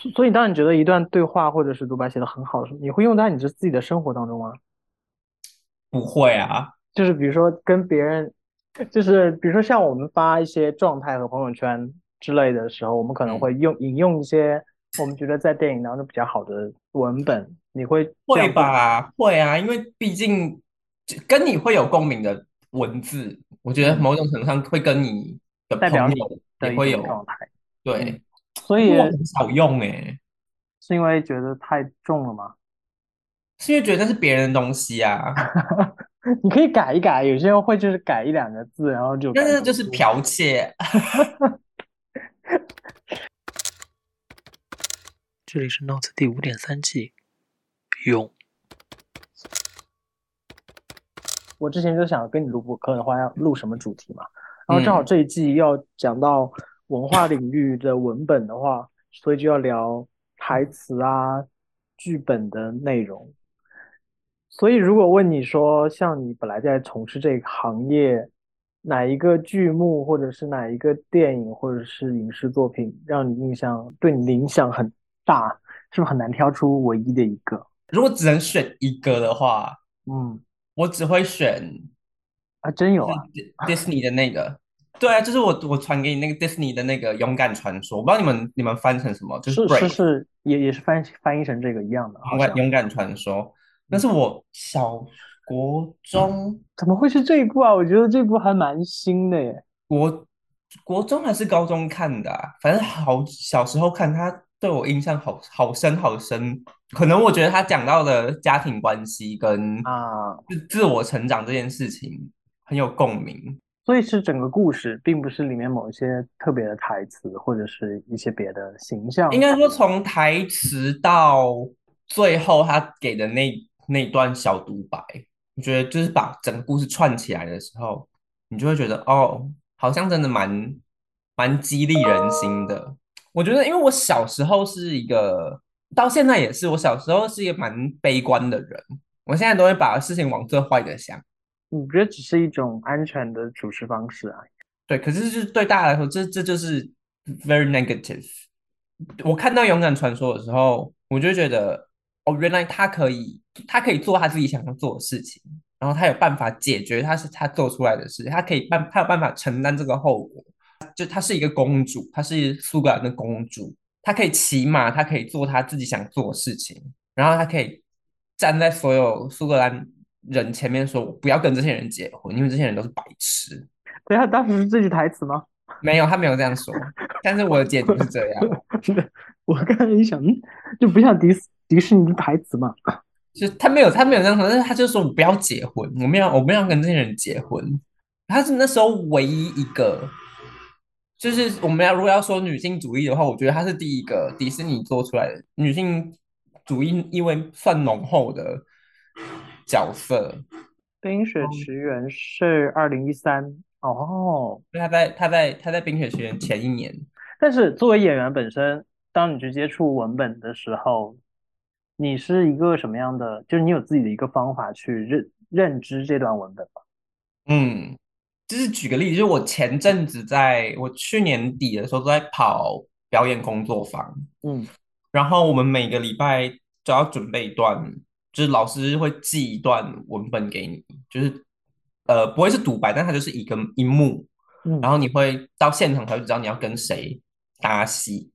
所所以，当你觉得一段对话或者是独白写的很好的时候，你会用在你自自己的生活当中吗？不会啊，就是比如说跟别人，就是比如说像我们发一些状态和朋友圈之类的时候，我们可能嗯，会用引用一些我们觉得在电影当中比较好的文本，你会会？吧，会啊，因为毕竟跟你会有共鸣的文字，我觉得嗯，某种程度上会跟你的朋友也会有，对，所以很少用诶，是因为觉得太重了吗？是因为觉得那是别人的东西啊，你可以改一改，有些人会就是改一两个字，然后就改但是就是。剽窃。这里是 Notes 第五点三季，用。我之前就想跟你录播客的话，要录什么主题嘛？然后正好嗯，这一季要讲到文化领域的文本的话，所以就要聊台词啊、剧本的内容。所以如果问你说，像你本来在从事这个行业，哪一个剧目或者是哪一个电影或者是影视作品让你印象对你的影响很大，是不是很难挑出唯一的一个？如果只能选一个的话，嗯，我只会选啊，真有啊。Di- Disney 的那个。对啊，就是我我传给你那个 Disney 的那个《勇敢传说》，我不知道你们你们翻成什么，就是是是是，也也是翻翻译成这个一样的，勇敢像。勇敢传说。那嗯，是我小国中怎么会是这一部啊？我觉得这部还蛮新的耶。国国中还是高中看的啊反正好小时候看，他对我印象好好深好深。可能我觉得他讲到的家庭关系跟啊，自自我成长这件事情很有共鸣。所以是整个故事，并不是里面某一些特别的台词或者是一些别的形象。应该说从台词到最后他给的那那段小独白，我觉得就是把整个故事串起来的时候，你就会觉得哦，好像真的蛮蛮激励人心的。我觉得，因为我小时候是一个，到现在也是，我小时候是一个蛮悲观的人，我现在都会把事情往最坏的想。我觉得只是一种安全的处事方式啊。对，可是就是对大家来说，这这就是 very negative。我看到《勇敢传说》的时候，我就觉得，哦，原来他可以，他可以做他自己想要做的事情，然后他有办法解决他是他做出来的事情，他可以办，他有办法承担这个后果。就她是一个公主，她是苏格兰的公主，她可以骑马，她可以做她自己想做的事情，然后她可以站在所有苏格兰人前面说：“我不要跟这些人结婚，因为这些人都是白痴。”对啊，当时是这句台词吗？没有，他没有这样说，但是我的解读是这样，我刚才一想，嗯，就不像迪斯迪士尼的台词嘛。就他没有他没有这样说，但是他就说我不要结婚，我没有我没有跟这些人结婚，他是那时候唯一一个，就是我们要如果要说女性主义的话，我觉得他是第一个迪士尼做出来的女性主义意味算浓厚的角色，《冰雪奇缘》是二零一三。哦，他在他在他在《冰雪奇缘》前一年，但是作为演员本身，当你去接触文本的时候，你是一个什么样的？就是你有自己的一个方法去认认知这段文本吗？嗯，就是举个例子，就是我前阵子在我去年底的时候都在跑表演工作坊，嗯。然后我们每个礼拜都要准备一段，就是老师会寄一段文本给你，就是呃不会是独白，但它就是一个一幕，然嗯后你会到现场才会知道你要跟谁搭戏，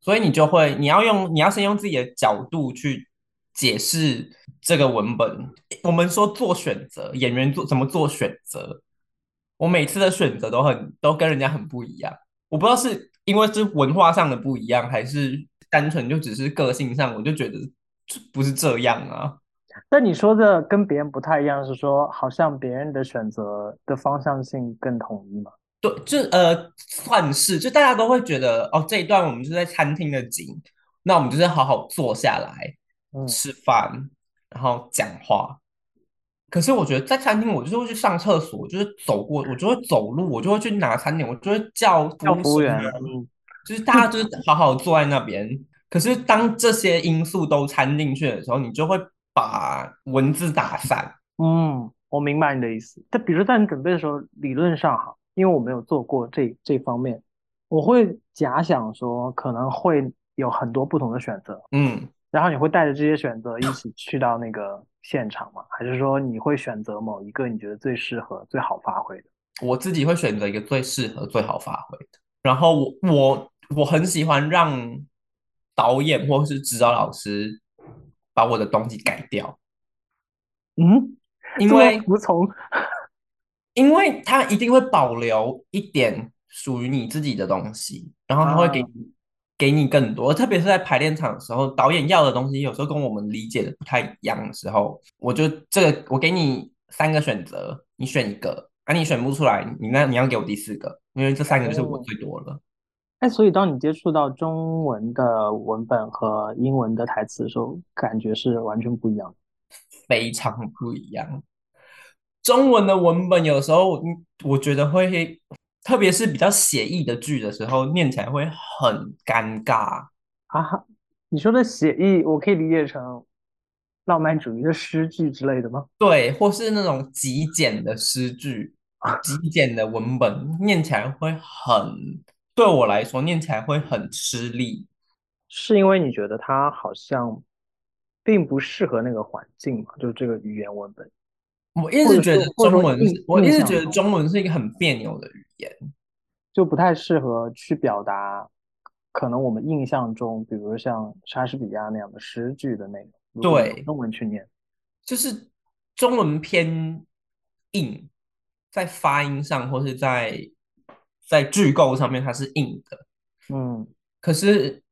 所以你就会你要用你要先用自己的角度去解释这个文本。我们说做选择，演员做怎么做选择，我每次的选择都很都跟人家很不一样。我不知道是因为是文化上的不一样，还是单纯就只是个性上，我就觉得这不是这样啊。但你说的跟别人不太一样，是说好像别人的选择的方向性更统一嘛？对，就呃，算是，就大家都会觉得哦，这一段我们就在餐厅的景，那我们就是好好坐下来嗯，吃饭，然后讲话。可是我觉得在餐厅，我就是会去上厕所，我就是走过，我就会走路，我就会去拿餐点，我就会叫服叫服务员，嗯，就是大家就是好好坐在那边。可是当这些因素都掺进去的时候，你就会把文字打散。嗯，我明白你的意思。但比如在你准备的时候，理论上哈，因为我没有做过这这方面，我会假想说可能会有很多不同的选择，嗯，然后你会带着这些选择一起去到那个现场吗？还是说你会选择某一个你觉得最适合、最好发挥的？我自己会选择一个最适合、最好发挥的。然后我我我很喜欢让导演或是指导老师把我的东西改掉，嗯，因为服从，因为他一定会保留一点属于你自己的东西，然后他会给啊你给你更多，特别是在排练场的时候，导演要的东西有时候跟我们理解的不太一样的时候，我就这个我给你三个选择，你选一个，啊，你选不出来，你那你要给我第四个，因为这三个就是我哦，最多了，哎，所以当你接触到中文的文本和英文的台词的时候，感觉是完全不一样的。非常不一样。中文的文本有时候，嗯我觉得会，特别是比较写意的剧的时候，念起来会很尴尬。啊，你说的写意，我可以理解成浪漫主义的诗句之类的吗？对，或是那种极简的诗句、极简的文本，念起来会很，对我来说念起来会很吃力。是因为你觉得它好像并不适合那个环境嘛？就是这个语言文本，我一直觉得中文我一直觉得中中文是一个很别扭的语言。就不太适合去表达可能我们印象中，比如像莎士比亚那样的诗句的内容，对，中文去念，就是中文偏硬，在发音上或是在在句构上面它是硬的，嗯可是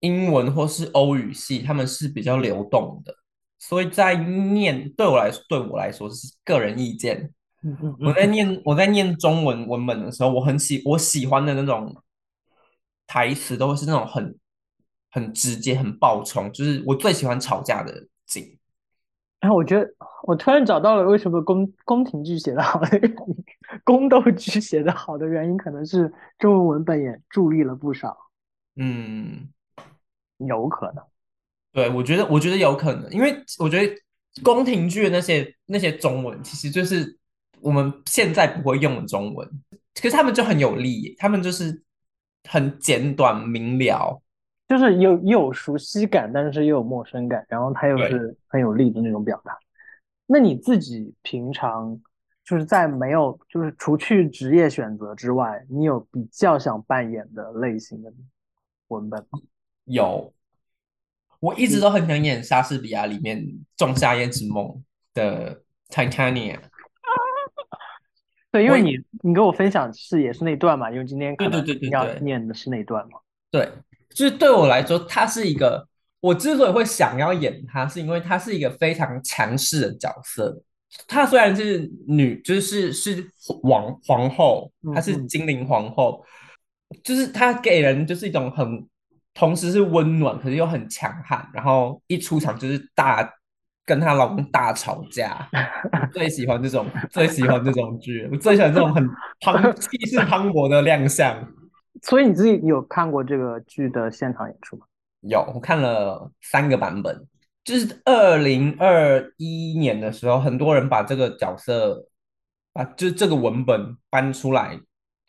英文或是欧语系他们是比较流动的，所以在念对我来说对我来说是个人意见。嗯嗯我在嗯，念我在念中文文本的时候，我很喜我喜欢的那种台词都会是那种很很直接、很爆冲，就是我最喜欢吵架的景。然后我觉得我突然找到了为什么宫宫廷剧写的好的原因，宫斗剧 写的好的原因，可能是中文文本也助力了不少，嗯，有可能。对，我觉得我觉得有可能，因为我觉得宫廷剧的那些那些中文，其实就是我们现在不会用的中文，可是他们就很有力，他们就是很简短明了。就是有又有熟悉感，但是又有陌生感，然后它又，是很有力的那种表达。那你自己平常就是在没有就是除去职业选择之外，你有比较想扮演的类型的文本吗？有，我一直都很想演莎士比亚里面《仲夏夜之梦》的 Titania。对，因为你你跟我分享是也是那段嘛，因为今天可对对对对要念的是那段嘛。对，就是对我来说，他是一个，我之所以会想要演他，是因为他是一个非常强势的角色。她虽然是女，就是是王皇后，她是精灵皇后，就是她给人就是一种很，同时是温暖，可是又很强悍，然后一出场就是大跟她老公大吵架。我最喜欢这种，最喜欢这种剧，我最喜欢这种很 磅气势磅礴的亮相。所以你自己有看过这个剧的现场演出吗？有，我看了三个版本，就是二零二一年的时候，很多人把这个角色，把就是这个文本搬出来，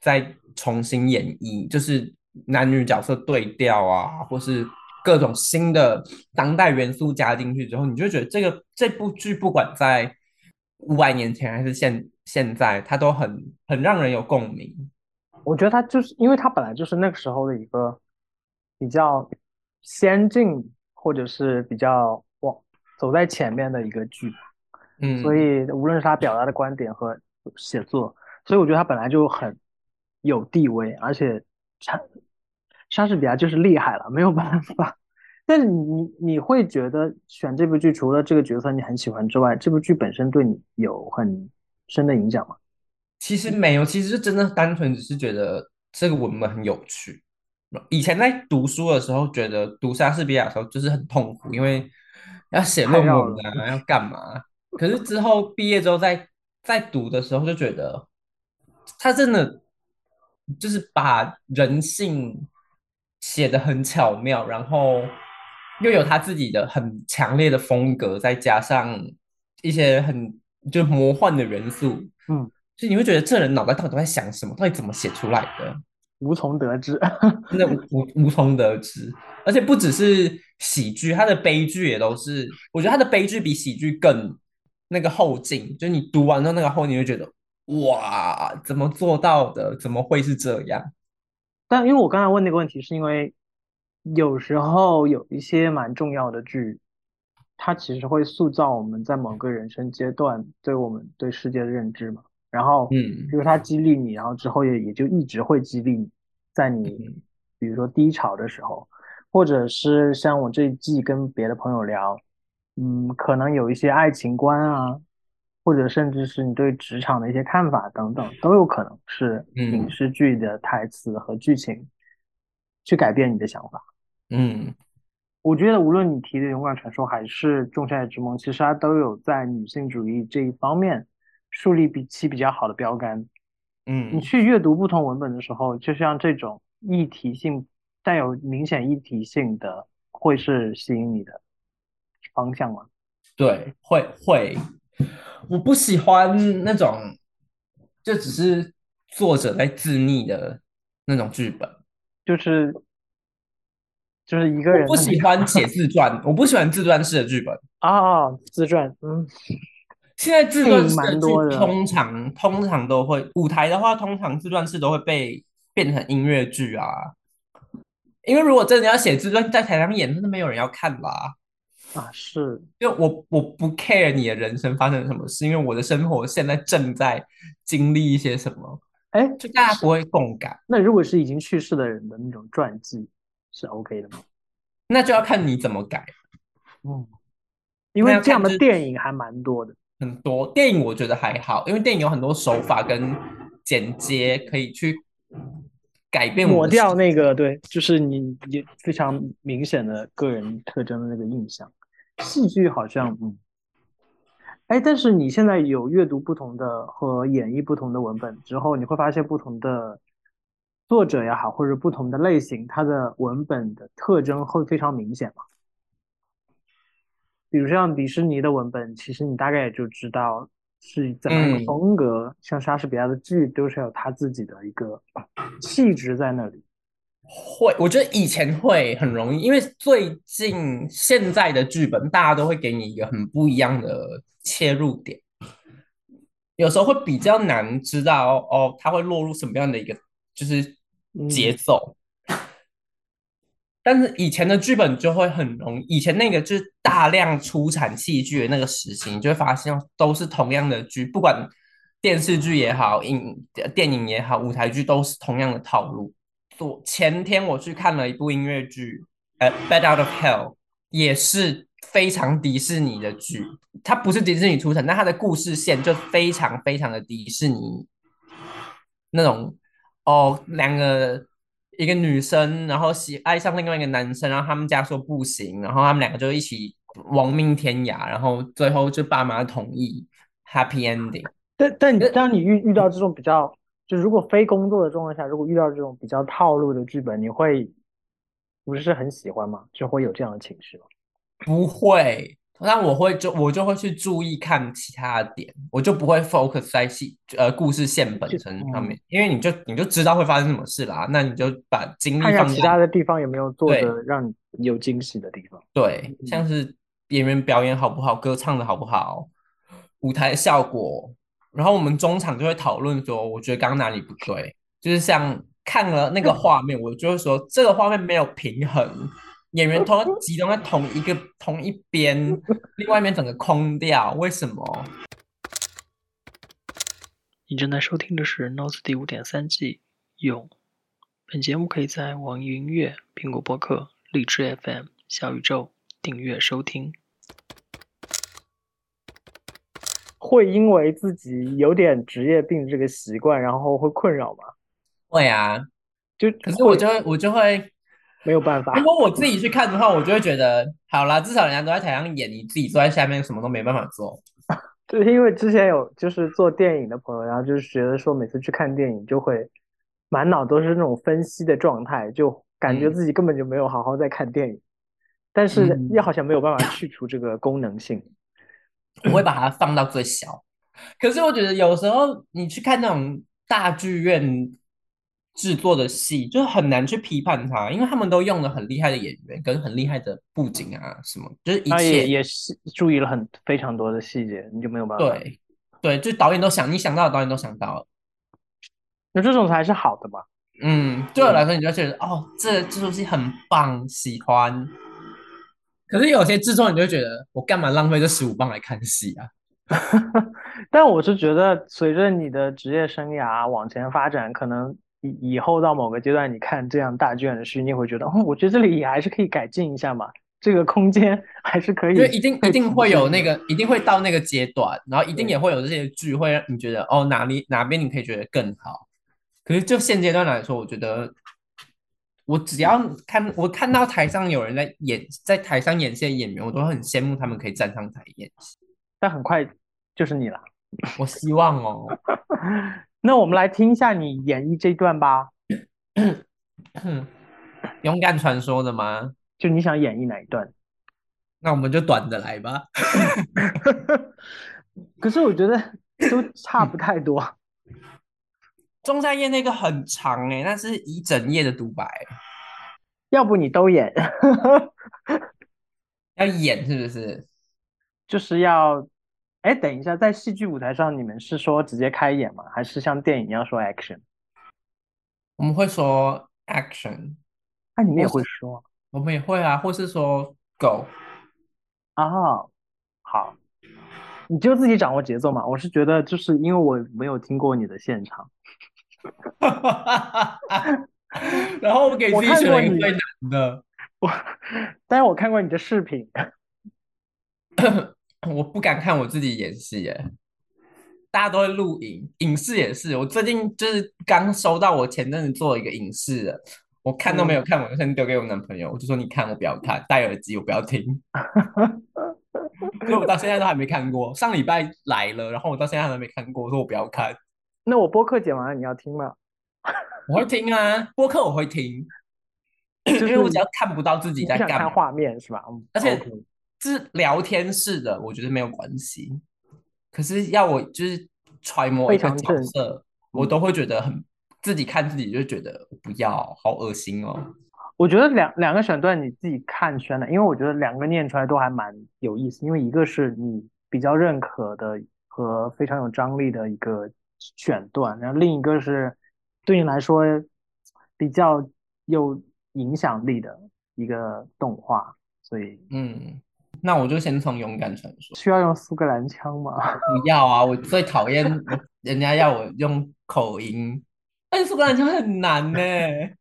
再重新演绎，就是男女角色对调啊，或是各种新的当代元素加进去之后，你就觉得这个这部剧不管在五百年前还是现现在，它都很很让人有共鸣。我觉得它就是因为它本来就是那个时候的一个比较先进，或者是比较走在前面的一个剧，嗯所嗯，以无论是他表达的观点和写作，所以我觉得他本来就很有地位，而且莎莎士比亚就是厉害了，没有办法。但是你你会觉得选这部剧，除了这个角色你很喜欢之外，这部剧本身对你有很深的影响吗？其实没有，其实是真的单纯只是觉得这个文本很有趣。以前在读书的时候，觉得读莎士比亚的时候就是很痛苦，因为要写论。文啊，要干嘛？可是之后毕业之后再再读的时候，就觉得他真的就是把人性写的很巧妙，然后又有他自己的很强烈的风格，再加上一些很就魔幻的元素，嗯。所以你会觉得这人脑袋到底都在想什么？到底怎么写出来的？无从得知。真的无无无从得知。而且不只是喜剧，它的悲剧也都是，我觉得它的悲剧比喜剧更那个后劲，就你读完之后那个后，你会觉得哇，怎么做到的？怎么会是这样？但因为我刚才问那个问题，是因为有时候有一些蛮重要的剧，它其实会塑造我们在某个人生阶段对我们对世界的认知嘛。然后，嗯。就是它激励你，然后之后也也就一直会激励你，在你嗯比如说低潮的时候，或者是像我这一季跟别的朋友聊，嗯，可能有一些爱情观啊，或者甚至是你对职场的一些看法等等，都有可能是影嗯。视剧的台词和剧情去改变你的想法。嗯。我觉得无论你提的《勇敢传说》还是《仲夏夜之梦》，其实它都有在女性主义这一方面树立比起比较好的标杆。嗯你嗯，去阅读不同文本的时候，就像这种议题性带有明显议题性的，会是吸引你的方向吗？对，会会，我不喜欢那种就只是作者在自溺的那种剧本。就是就是一个我不人的那个喜欢写 自传，我不喜欢自传式的剧本。啊，自传，嗯，现在自传式的通常通常都会舞台的话，通常自传式都会被变成音乐剧啊。因为如果真的要写自传，在台上演，真的没有人要看啦。啊是，就我我不 care 你的人生发生了什么事，因为我的生活现在正在经历一些什么，哎，就大家不会共感。那如果是已经去世的人的那种传记，是 OK 的吗？那就要看你怎么改。嗯，因为这样的电影还蛮多的。很多电影我觉得还好，因为电影有很多手法跟剪接可以去改变我抹掉那个，对，就是你也非常明显的个人特征的那个印象。戏剧好像，嗯，哎，但是你现在有阅读不同的和演绎不同的文本之后，你会发现不同的作者也好，或者不同的类型，它的文本的特征会非常明显嘛。比如像迪士尼的文本，其实你大概也就知道是怎么样一个嗯风格，像莎士比亚的剧都是有他自己的一个气质在那里。会，我觉得以前会很容易，因为最近现在的剧本大家都会给你一个很不一样的切入点，有时候会比较难知道哦，他会落入什么样的一个就是节嗯奏。但是以前的剧本就会很容易，以前那个就是大量出产戏剧的那个时期，你就会发现都是同样的剧，不管电视剧也好，影电影也好，舞台剧都是同样的套路。昨前天我去看了一部音乐剧，呃，《Bad Out of Hell》，也是非常迪士尼的剧。它不是迪士尼出产，但它的故事线就非常非常的迪士尼那种哦，两个一个女生，然后喜爱上另外一个男生，然后他们家说不行，然后他们两个就一起亡命天涯，然后最后就爸妈同意，happy ending。但但你当你遇遇到这种比较，就如果非工作的状况下，如果遇到这种比较套路的剧本，你会不是很喜欢吗？就会有这样的情绪吗？不会，但我会就我就会去注意看其他的点，我就不会 focus 在戏呃故事线本就身上面。嗯，因为你就你就知道会发生什么事啦，那你就把精力放在其他的地方有没有做的让你有惊喜的地方。对，嗯像是演员表演好不好，歌唱的好不好，舞台效果，然后我们中场就会讨论说，我觉得刚刚哪里不对，就是像看了那个画面，我就会说这个画面没有平衡，演员都集中在同一个同一边，另外一边整个空掉，为什么？你正在收听的是《Notes》第五点三季勇。本节目可以在网易云音乐、苹果播客、荔枝 FM、小宇宙订阅收听。会因为自己有点职业病这个习惯，然后会困扰吗？会啊，就可是我就会我就会，没有办法如。果我自己去看的话，我就会觉得，好啦，至少人家都在台上演，你自己坐在下面什么都没办法做。就是因为之前有就是做电影的朋友，然后就是觉得说每次去看电影就会满脑都是那种分析的状态，就感觉嗯自己根本就没有好好在看电影，但是嗯又好像没有办法去除这个功能性。我会把它放到最小。可是我觉得有时候你去看那种大剧院，制作的戏，就是很难去批判他，因为他们都用了很厉害的演员跟很厉害的布景啊，什么就是一切也是注意了很非常多的细节，你就没有办法。，对对，就导演都想你想到的导演都想到了。那这种才是好的嘛。嗯，对我来说，你就觉得哦，这这出戏很棒，喜欢。可是有些制作你就觉得，我干嘛浪费这十五磅来看戏啊？但我是觉得，随着你的职业生涯往前发展，可能以以后到某个阶段，你看这样大剧院的剧，你会觉得，哦，我觉得这里也还是可以改进一下嘛，这个空间 还是可以就一定一定会有那个，一定会到那个阶段，然后一定也会有这些剧会让你觉得，哦，哪里哪边你可以觉得更好。可是就现阶段来说，我觉得我只要看我看到台上有人在演，在台上演戏的演员，我都很羡慕他们可以站上台演戏。但很快就是你了。我希望哦，那我们来听一下你演绎这段吧，勇敢传说的吗？就你想演绎哪一段？那我们就短的来吧。可是我觉得都差不太多。中山夜那个很长诶、那是一整夜的独白，要不你都演，要演是不是？就是要，哎，等一下，在戏剧舞台上，你们是说直接开演吗？还是像电影一样说 action？我们会说 action，啊，你们也会说我们也会啊，或是说 go。啊？好，你就自己掌握节奏嘛。我是觉得，就是因为我没有听过你的现场，然后我给我自己选一个最难的，我，但是我看过你的视频，我不敢看我自己演戏耶。大家都会录影，影视也是。我最近就是刚收到，我前阵子做一个影视的，我看都没有看，我就先丢给我男朋友，我就说你看，我不要看，戴耳机我不要听。所以我到现在都还没看过。上礼拜来了，然后我到现在还没看过，我说我不要看。那我播客剪完了，你要听吗？我会听啊，播客我会听，就因为我只要看不到自己在干嘛，画面是吧？嗯而且是聊天式的，我觉得没有关系。可是要我就是揣摩一个角非常正色，我都会觉得很自己看自己就觉得不要，好恶心哦。我觉得两两个选段你自己看选的，因为我觉得两个念出来都还蛮有意思，因为一个是你比较认可的和非常有张力的一个选段，然后另一个是对你来说比较有影响力的一个动画，所以嗯，那我就先从勇敢传说。需要用苏格兰腔吗？不要啊！我最讨厌人家要我用口音，但是苏格兰腔很难呢、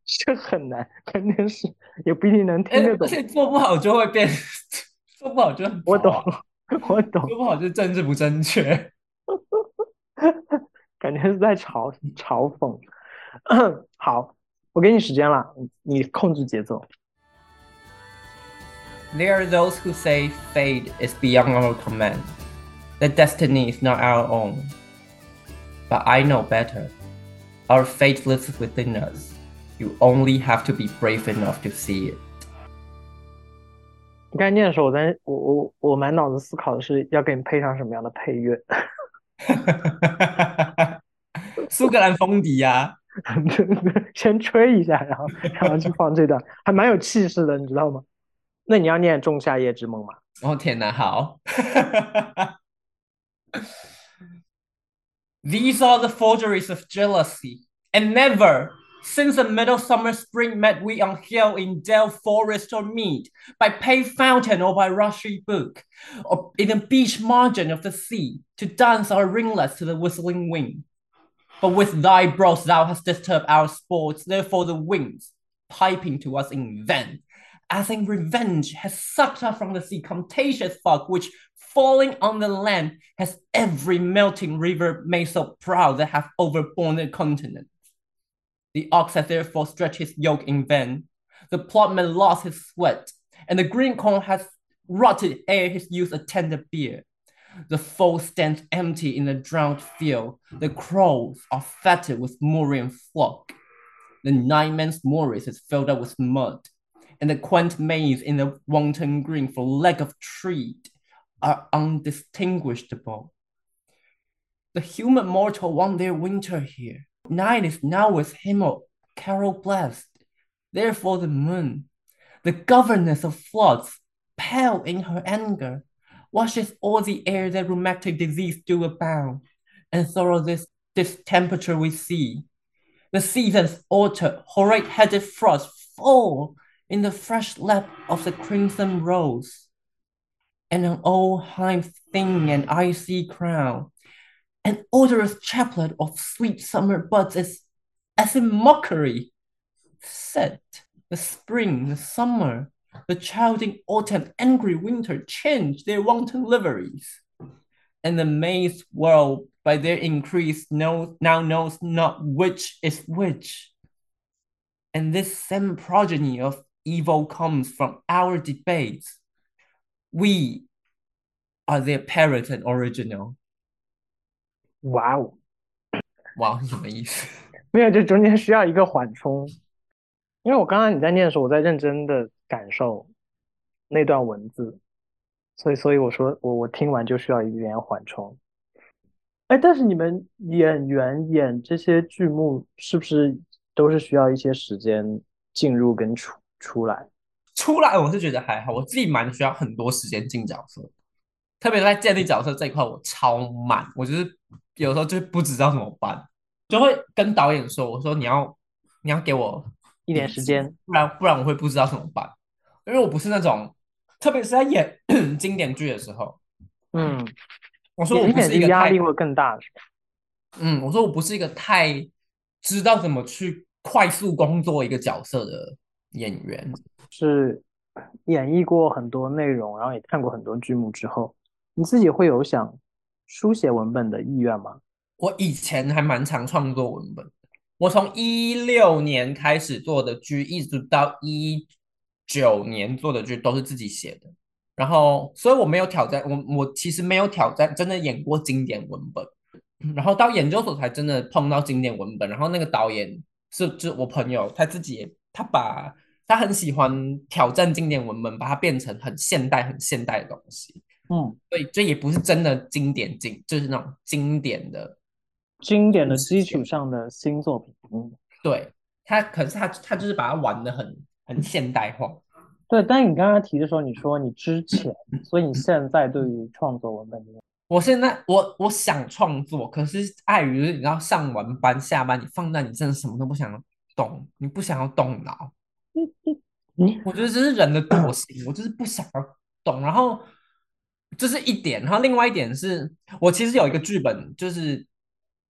这很难，肯定是也不一定能哎听得懂而。且做不好就会变，做不好就很我懂 我懂，做不好就政治不正确。感觉是在嘲嘲讽。好，我给你时间了，你你控制节奏。There are those who say fate is beyond our command, that destiny is not our own. But I know better. Our fate lives within us. You only have to be brave enough to see it. 你刚才念的时候，我在我我我满脑子思考的是要给你配上什么样的配乐。苏格兰风笛呀、先吹一下，然后然后去放这段，还蛮有气势的，你知道吗？ 那你要念《仲夏夜之梦》吗？哦天哪，好。These are the forgeries of jealousy, and never, since a middle summer spring, met we on hill in dale, forest, or mead, by paved fountain or by rushy brook, or in the beach margin of the sea, to dance our ringlets to the whistling wind. But with thy brows thou hast disturbed our sports, therefore the winds, piping to us in vain, as think revenge, has sucked up from the sea contagious fog, which falling on the land has every melting river made so proud that have overborne the continent. The ox has therefore stretched his yoke in vain, the plotman lost his sweat, and the green corn has rotted ere his youth attended beer. The foe stands empty in the drowned field. The crows are fatted with Morian flock. The nine man's moors is filled up with mud, and the quaint maze in the wanton green for lack of treat are undistinguishable. The human mortal want their winter here. Night is now with him carol blessed. Therefore the moon, the governess of floods, pale in her anger, washes all the air that rheumatic disease do abound, and thorough this distemperature we see. The seasons alter, horrid-headed frost fall in the fresh lap of the crimson rose, and an old hive thin and icy crown, an odorous chaplet of sweet summer buds as, as in mockery, set the spring, the summer, the childing autumn, angry winter change their wanton liveries, and the mazed world by their increase knows, now knows not which is which. And this same progeny of evil comes from our debates. We are their parent and original. 哇哦，哇，什么意思？没有，这中间需要一个缓冲，因为我刚刚你在念的时候，我在认真的感受那段文字，所以所以我说我我听完就需要一点缓冲。哎，但是你们演员演这些剧目是不是都是需要一些时间进入跟出出来？出来我是觉得还好，我自己蛮需要很多时间进角色，特别在建立角色这一块，我超慢，我就是有时候就不知道怎么办，就会跟导演说：“我说你要你要给我一点时间，不然不然我会不知道怎么办，因为我不是那种，特别是在演 经典剧的时候，嗯，我说我不是一个太压力会更大，的？嗯，我说我不是一个太知道怎么去快速工作一个角色的演员。是演绎过很多内容，然后也看过很多剧目之后，你自己会有想书写文本的意愿吗？我以前还蛮常创作文本，我从一六年开始做的剧，一直到一九年做的剧都是自己写的。然后，所以我没有挑战，我我其实没有挑战，真的演过经典文本。然后到研究所才真的碰到经典文本。然后那个导演是就我朋友，他自己他把他很喜欢挑战经典文本，把它变成很现代、很现代的东西。嗯，所以这也不是真的经典经，就是那种经典的。经典的基础上的新作品，嗯，对他，可是他他就是把它玩的很很现代化。对。但你刚刚提的时候，你说你之前，所以你现在对于创作文本的，我现在我我想创作，可是碍于你知道上完班下班，你放在你真的什么都不想动，你不想要动脑。嗯，我觉得这是人的惰性，我就是不想要懂。然后这是一点，然后另外一点是我其实有一个剧本，就是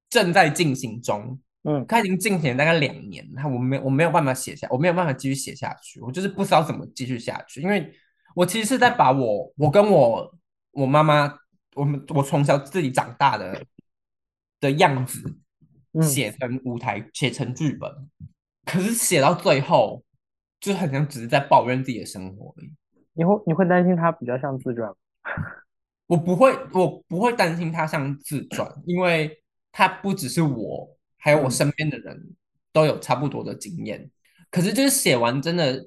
正在进行中，嗯，它已经进行大概两年，它我没我没有办法写下，我没有办法继续写下去，我就是不知道怎么继续下去，因为我其实是在把我我跟我我妈妈，我们我从小自己长大的的样子写成舞台，写成剧本，可是写到最后。就很像只是在抱怨自己的生活而已。你会你会担心它比较像自传吗？我不会，我不会担心它像自传，因为它不只是我，还有我身边的人都有差不多的经验。可是就是写完真的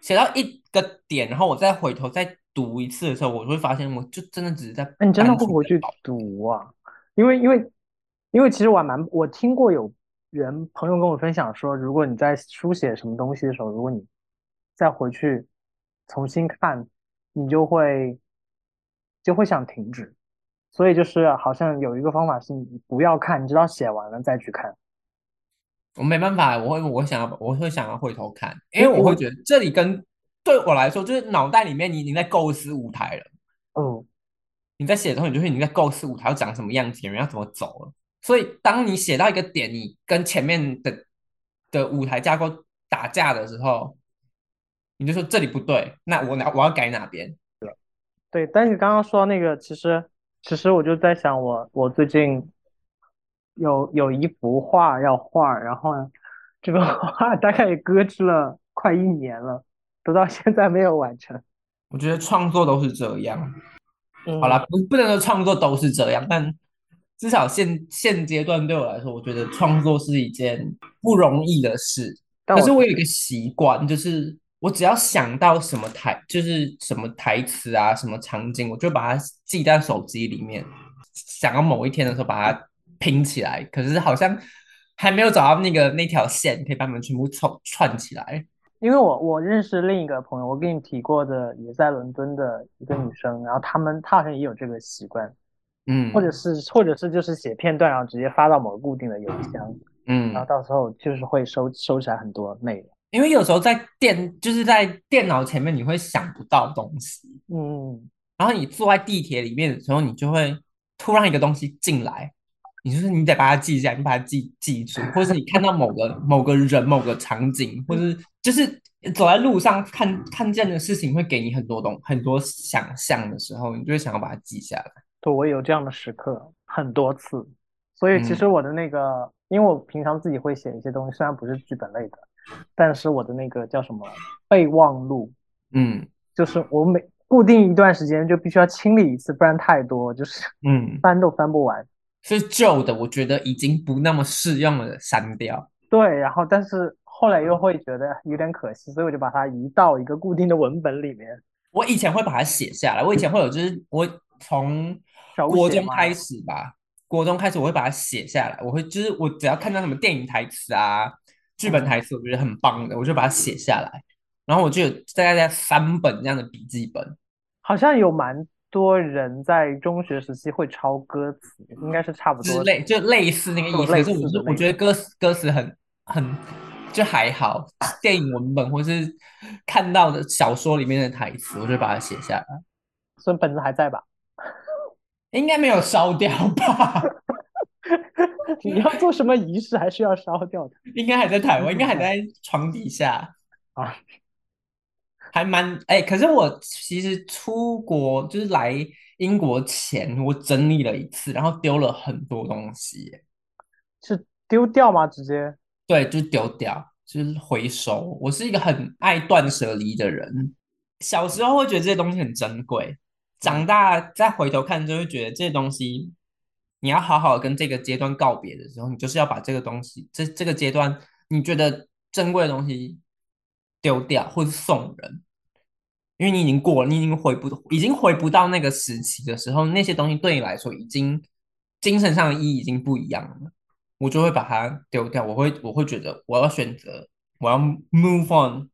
写到一个点，然后我再回头再读一次的时候，我会发现我就真的只是在……那你真的会回去读啊？因为因为因为其实我还蛮我听过有。人朋友跟我分享说，如果你在书写什么东西的时候，如果你再回去重新看，你就会就会想停止。所以就是好像有一个方法是，你不要看，你知道写完了再去看。我没办法，我会我想要我会想要回头看，因为我会觉得这里跟对我来说，就是脑袋里面你已经在构思舞台了。嗯，你在写的时候，你就会你在构思舞台要长什么样子，人要怎么走了。所以，当你写到一个点，你跟前面的的舞台架构打架的时候，你就说这里不对，那我哪我要改哪边？对，对。但是你刚刚说那个，其实其实我就在想，我我最近有有一幅画要画，然后这个画 大概也搁置了快一年了，都到现在没有完成。我觉得创作都是这样。嗯好了，不不能说创作都是这样，但。至少现现阶段对我来说，我觉得创作是一件不容易的事。可是我有一个习惯，就是我只要想到什么台，就是什么台词啊，什么场景，我就把它记在手机里面。想要某一天的时候把它拼起来。可是好像还没有找到那个那条线，可以把它们全部串串起来。因为我我认识另一个朋友，我跟你提过的，也在伦敦的一个女生，然后他们她好像也有这个习惯，嗯，或者是或者是就是写片段，然后直接发到某个固定的邮箱，嗯然后，到时候就是会收收起来很多内容。因为有时候在电就是在电脑前面，你会想不到东西，嗯，然后你坐在地铁里面的时候，你就会突然一个东西进来，你就是你得把它记下来，你把它记记住，或者是你看到某个某个人、某个场景，或者是就是走在路上看看见的事情，会给你很多东很多想象的时候，你就会想要把它记下来。对，我有这样的时刻很多次，所以其实我的那个，因为我平常自己会写一些东西，虽然不是剧本类的，但是我的那个叫什么备忘录，嗯就是我每固定一段时间就必须要清理一次，不然太多，就是嗯，翻都翻不完。是旧的，我觉得已经不那么适用了，删掉。对，然后但是后来又会觉得有点可惜，所以我就把它移到一个固定的文本里面。我以前会把它写下来，我以前会有，就是我从国中开始吧，国中开始我会把它写下来，我会就是我只要看到什么电影台词啊、剧本台词，我觉得很棒的，我就把它写下来，然后我就有大概在三本这样的笔记本，好像有蛮多人在中学时期会抄歌词，应该是差不多。之类就类似那个意思，可是我是我觉得歌词歌词很很就还好，电影文本或是看到的小说里面的台词，我就把它写下来，所以本子还在吧？应该没有烧掉吧？你要做什么仪式，还是要烧掉的应该还在台湾，应该还在床底下，啊？还蛮哎、可是我其实出国就是来英国前，我整理了一次，然后丢了很多东西耶，是丢掉吗？直接？对，就丢掉，就是回收。我是一个很爱断舍离的人，小时候会觉得这些东西很珍贵，长大再回头看就会觉得这些东西，你要好好跟这个阶段告别的时候，你就是要把这个东西，这这个阶段你觉得珍贵的东西丢掉，或是送人，因为你已经过了，你已经回不，已经回不到那个时期的时候，那些东西对你来说已经精神上的意义已经不一样了。我就会把它丢掉。我会我会觉得我要选择，我要 move on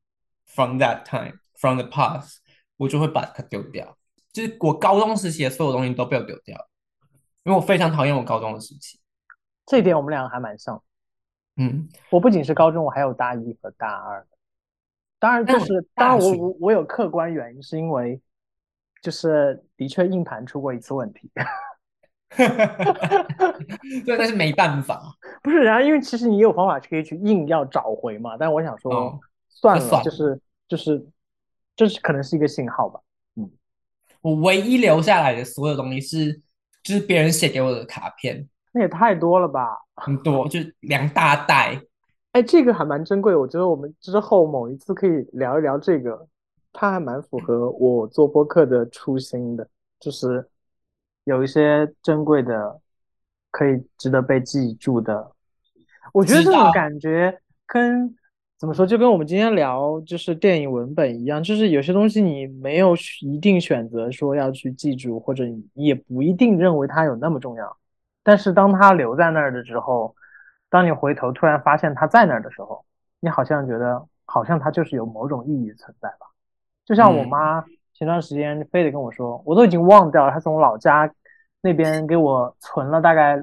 from that time from the past，我就会把它丢掉。就是我高中时期的所有东西都被我丢掉，因为我非常讨厌我高中的时期。这一点我们两个还蛮像。嗯，我不仅是高中，我还有大一和大二。当然，就是当然我我我有客观原因，是因为就是的确硬盘出过一次问题。对，但是没办法。不是，然后因为其实你有方法可以去硬要找回嘛，但我想说算了就是就是这是可能是一个信号吧。我唯一留下来的所有东西是，就是别人写给我的卡片，那也太多了吧？很多，就两大袋。哎，这个还蛮珍贵，我觉得我们之后某一次可以聊一聊这个，它还蛮符合我做播客的初心的，就是有一些珍贵的，可以值得被记住的。我觉得这种感觉跟怎么说，就跟我们今天聊就是电影文本一样，就是有些东西你没有一定选择说要去记住，或者你也不一定认为它有那么重要，但是当它留在那儿的时候。当你回头突然发现它在那儿的时候，你好像觉得好像它就是有某种意义存在吧。就像我嗯妈前段时间非得跟我说，我都已经忘掉了，她从老家那边给我存了大概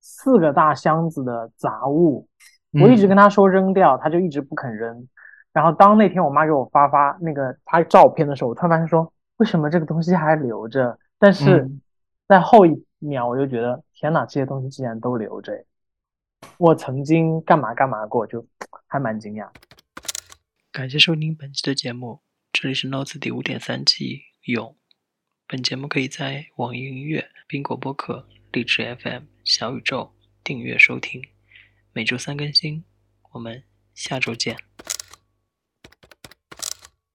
四个大箱子的杂物，我一直跟他说扔掉，他就一直不肯扔。然后当那天我妈给我发发那个发照片的时候，我突然发现说，为什么这个东西还留着？但是嗯在后一秒我就觉得，天哪，这些东西竟然都留着。我曾经干嘛干嘛过，就还蛮惊讶。感谢收听本期的节目，这里是 Notes 第五点三季勇。本节目可以在网易云音乐、苹果播客、荔枝 FM、小宇宙订阅收听，每周三更新。我们下周见。